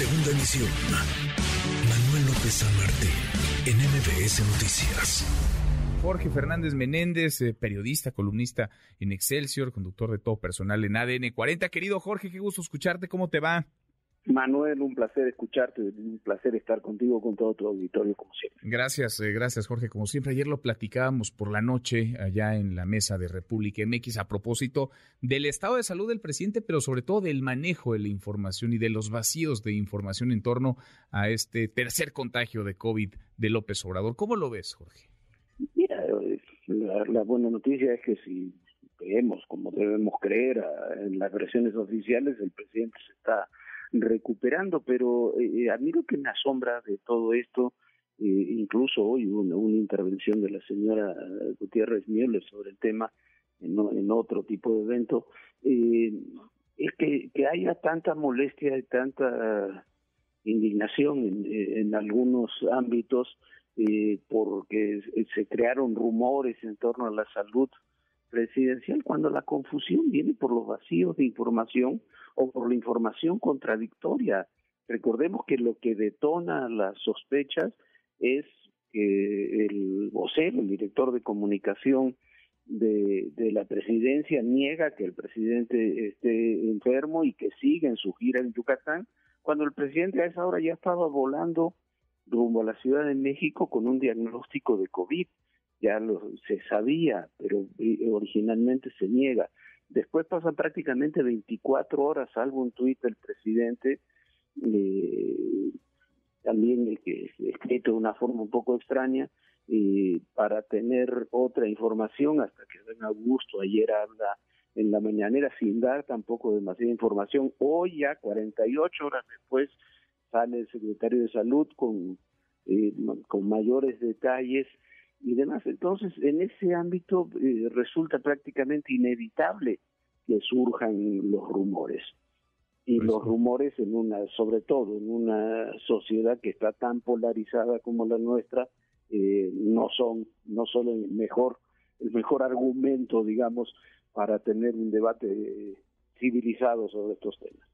Segunda emisión. Manuel López San en MBS Noticias. Jorge Fernández Menéndez, eh, periodista, columnista en Excelsior, conductor de todo personal en ADN 40. Querido Jorge, qué gusto escucharte, ¿cómo te va? Manuel, un placer escucharte, un placer estar contigo con todo tu auditorio como siempre. Gracias, eh, gracias Jorge, como siempre. Ayer lo platicábamos por la noche allá en la mesa de República MX a propósito del estado de salud del presidente, pero sobre todo del manejo de la información y de los vacíos de información en torno a este tercer contagio de COVID de López Obrador. ¿Cómo lo ves, Jorge? Mira, la, la buena noticia es que si creemos, como debemos creer en las versiones oficiales, el presidente se está recuperando, pero eh, a mí lo que me asombra de todo esto, eh, incluso hoy hubo una, una, intervención de la señora Gutiérrez Müller sobre el tema en, en otro tipo de evento, eh, es que, que haya tanta molestia y tanta indignación en, en algunos ámbitos eh, porque se crearon rumores en torno a la salud presidencial cuando la confusión viene por los vacíos de información o por la información contradictoria. Recordemos que lo que detona las sospechas es que el vocero, el director de comunicación de, de la presidencia, niega que el presidente esté enfermo y que siga en su gira en Yucatán, cuando el presidente a esa hora ya estaba volando rumbo a la Ciudad de México con un diagnóstico de COVID ya lo, se sabía, pero eh, originalmente se niega. Después pasan prácticamente 24 horas, salvo un tuit del presidente, eh, también que escrito de una forma un poco extraña, para tener otra información hasta que venga Augusto ayer habla en la mañanera sin dar tampoco demasiada información. Hoy ya 48 horas después sale el secretario de salud con, eh, con mayores detalles y demás. Entonces, en ese ámbito eh, resulta prácticamente inevitable que surjan los rumores. Y pues los rumores en una, sobre todo en una sociedad que está tan polarizada como la nuestra, eh, no son, no son el mejor, el mejor argumento, digamos, para tener un debate civilizado sobre estos temas.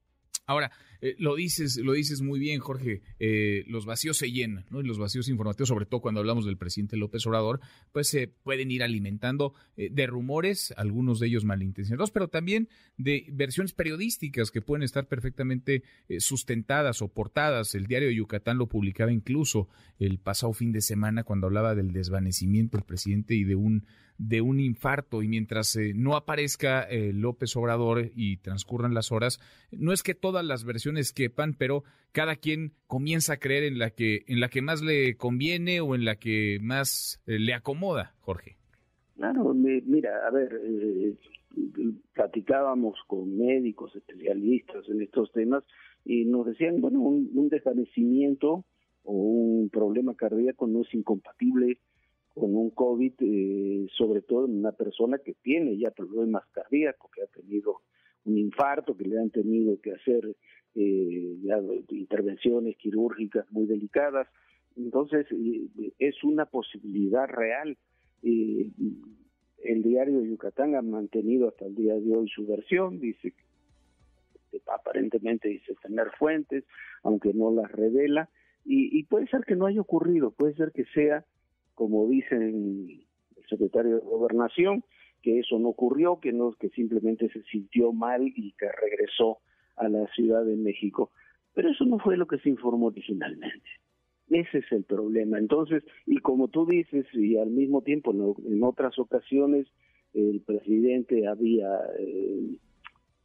Ahora, eh, lo dices, lo dices muy bien, Jorge, eh, los vacíos se llenan, ¿no? Y los vacíos informativos, sobre todo cuando hablamos del presidente López Obrador, pues se pueden ir alimentando eh, de rumores, algunos de ellos malintencionados, pero también de versiones periodísticas que pueden estar perfectamente eh, sustentadas o portadas. El diario de Yucatán lo publicaba incluso el pasado fin de semana cuando hablaba del desvanecimiento del presidente y de un de un infarto y mientras eh, no aparezca eh, López Obrador y transcurran las horas, no es que todas las versiones quepan, pero cada quien comienza a creer en la que en la que más le conviene o en la que más eh, le acomoda, Jorge. Claro, me, mira, a ver, platicábamos con médicos especialistas en estos temas y nos decían, bueno, un, un desvanecimiento o un problema cardíaco no es incompatible con un COVID, eh, sobre todo en una persona que tiene ya problemas cardíacos, que ha tenido un infarto, que le han tenido que hacer eh, intervenciones quirúrgicas muy delicadas. Entonces, eh, es una posibilidad real. Eh, el diario Yucatán ha mantenido hasta el día de hoy su versión, dice que aparentemente dice tener fuentes, aunque no las revela, y, y puede ser que no haya ocurrido, puede ser que sea como dicen el secretario de Gobernación, que eso no ocurrió, que no, que simplemente se sintió mal y que regresó a la Ciudad de México. Pero eso no fue lo que se informó originalmente. Ese es el problema. Entonces, y como tú dices, y al mismo tiempo en, otras ocasiones el presidente había eh,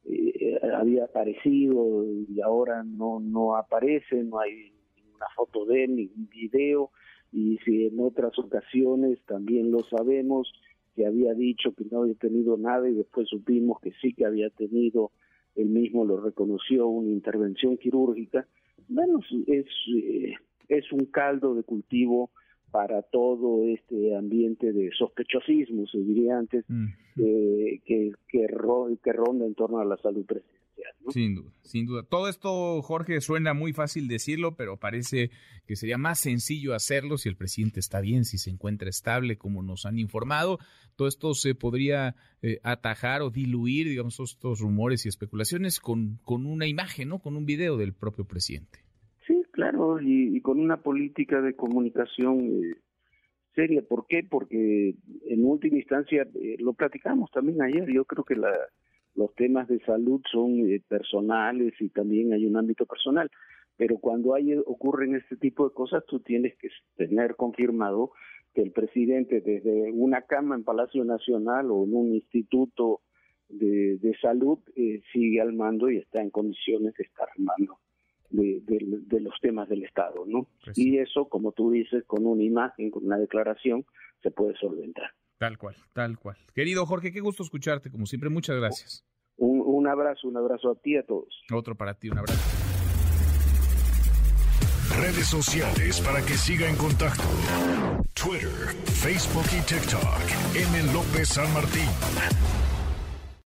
eh, había aparecido y ahora no no aparece, no hay ninguna foto de él, ningún video, y si en otras ocasiones también lo sabemos que había dicho que no había tenido nada y después supimos que sí que había tenido, él mismo lo reconoció, una intervención quirúrgica, bueno, es, eh, es un caldo de cultivo para todo este ambiente de sospechosismo, se diría antes, mm. eh, que, que, que ronda en torno a la salud presidencial. Sin duda, sin duda. Todo esto, Jorge, suena muy fácil decirlo, pero parece que sería más sencillo hacerlo si el presidente está bien, si se encuentra estable, como nos han informado. Todo esto se podría eh, atajar o diluir, digamos, estos rumores y especulaciones con, con una imagen, ¿no? Con un video del propio presidente. Claro, y, con una política de comunicación eh, seria. ¿Por qué? Porque en última instancia, eh, lo platicamos también ayer, yo creo que la, los temas de salud son eh, personales y también hay un ámbito personal. Pero cuando hay, ocurren este tipo de cosas, tú tienes que tener confirmado que el presidente desde una cama en Palacio Nacional o en un instituto de, de salud eh, sigue al mando y está en condiciones de estar al mando de, de, los temas del Estado, ¿no? Pues y eso, como tú dices, con una imagen, con una declaración, se puede solventar. Tal cual, tal cual. Querido Jorge, qué gusto escucharte, como siempre, muchas gracias. Un, un abrazo, un abrazo a ti y a todos. Otro para ti, un abrazo. Redes sociales para que siga en contacto: Twitter, Facebook y TikTok. M. López San Martín.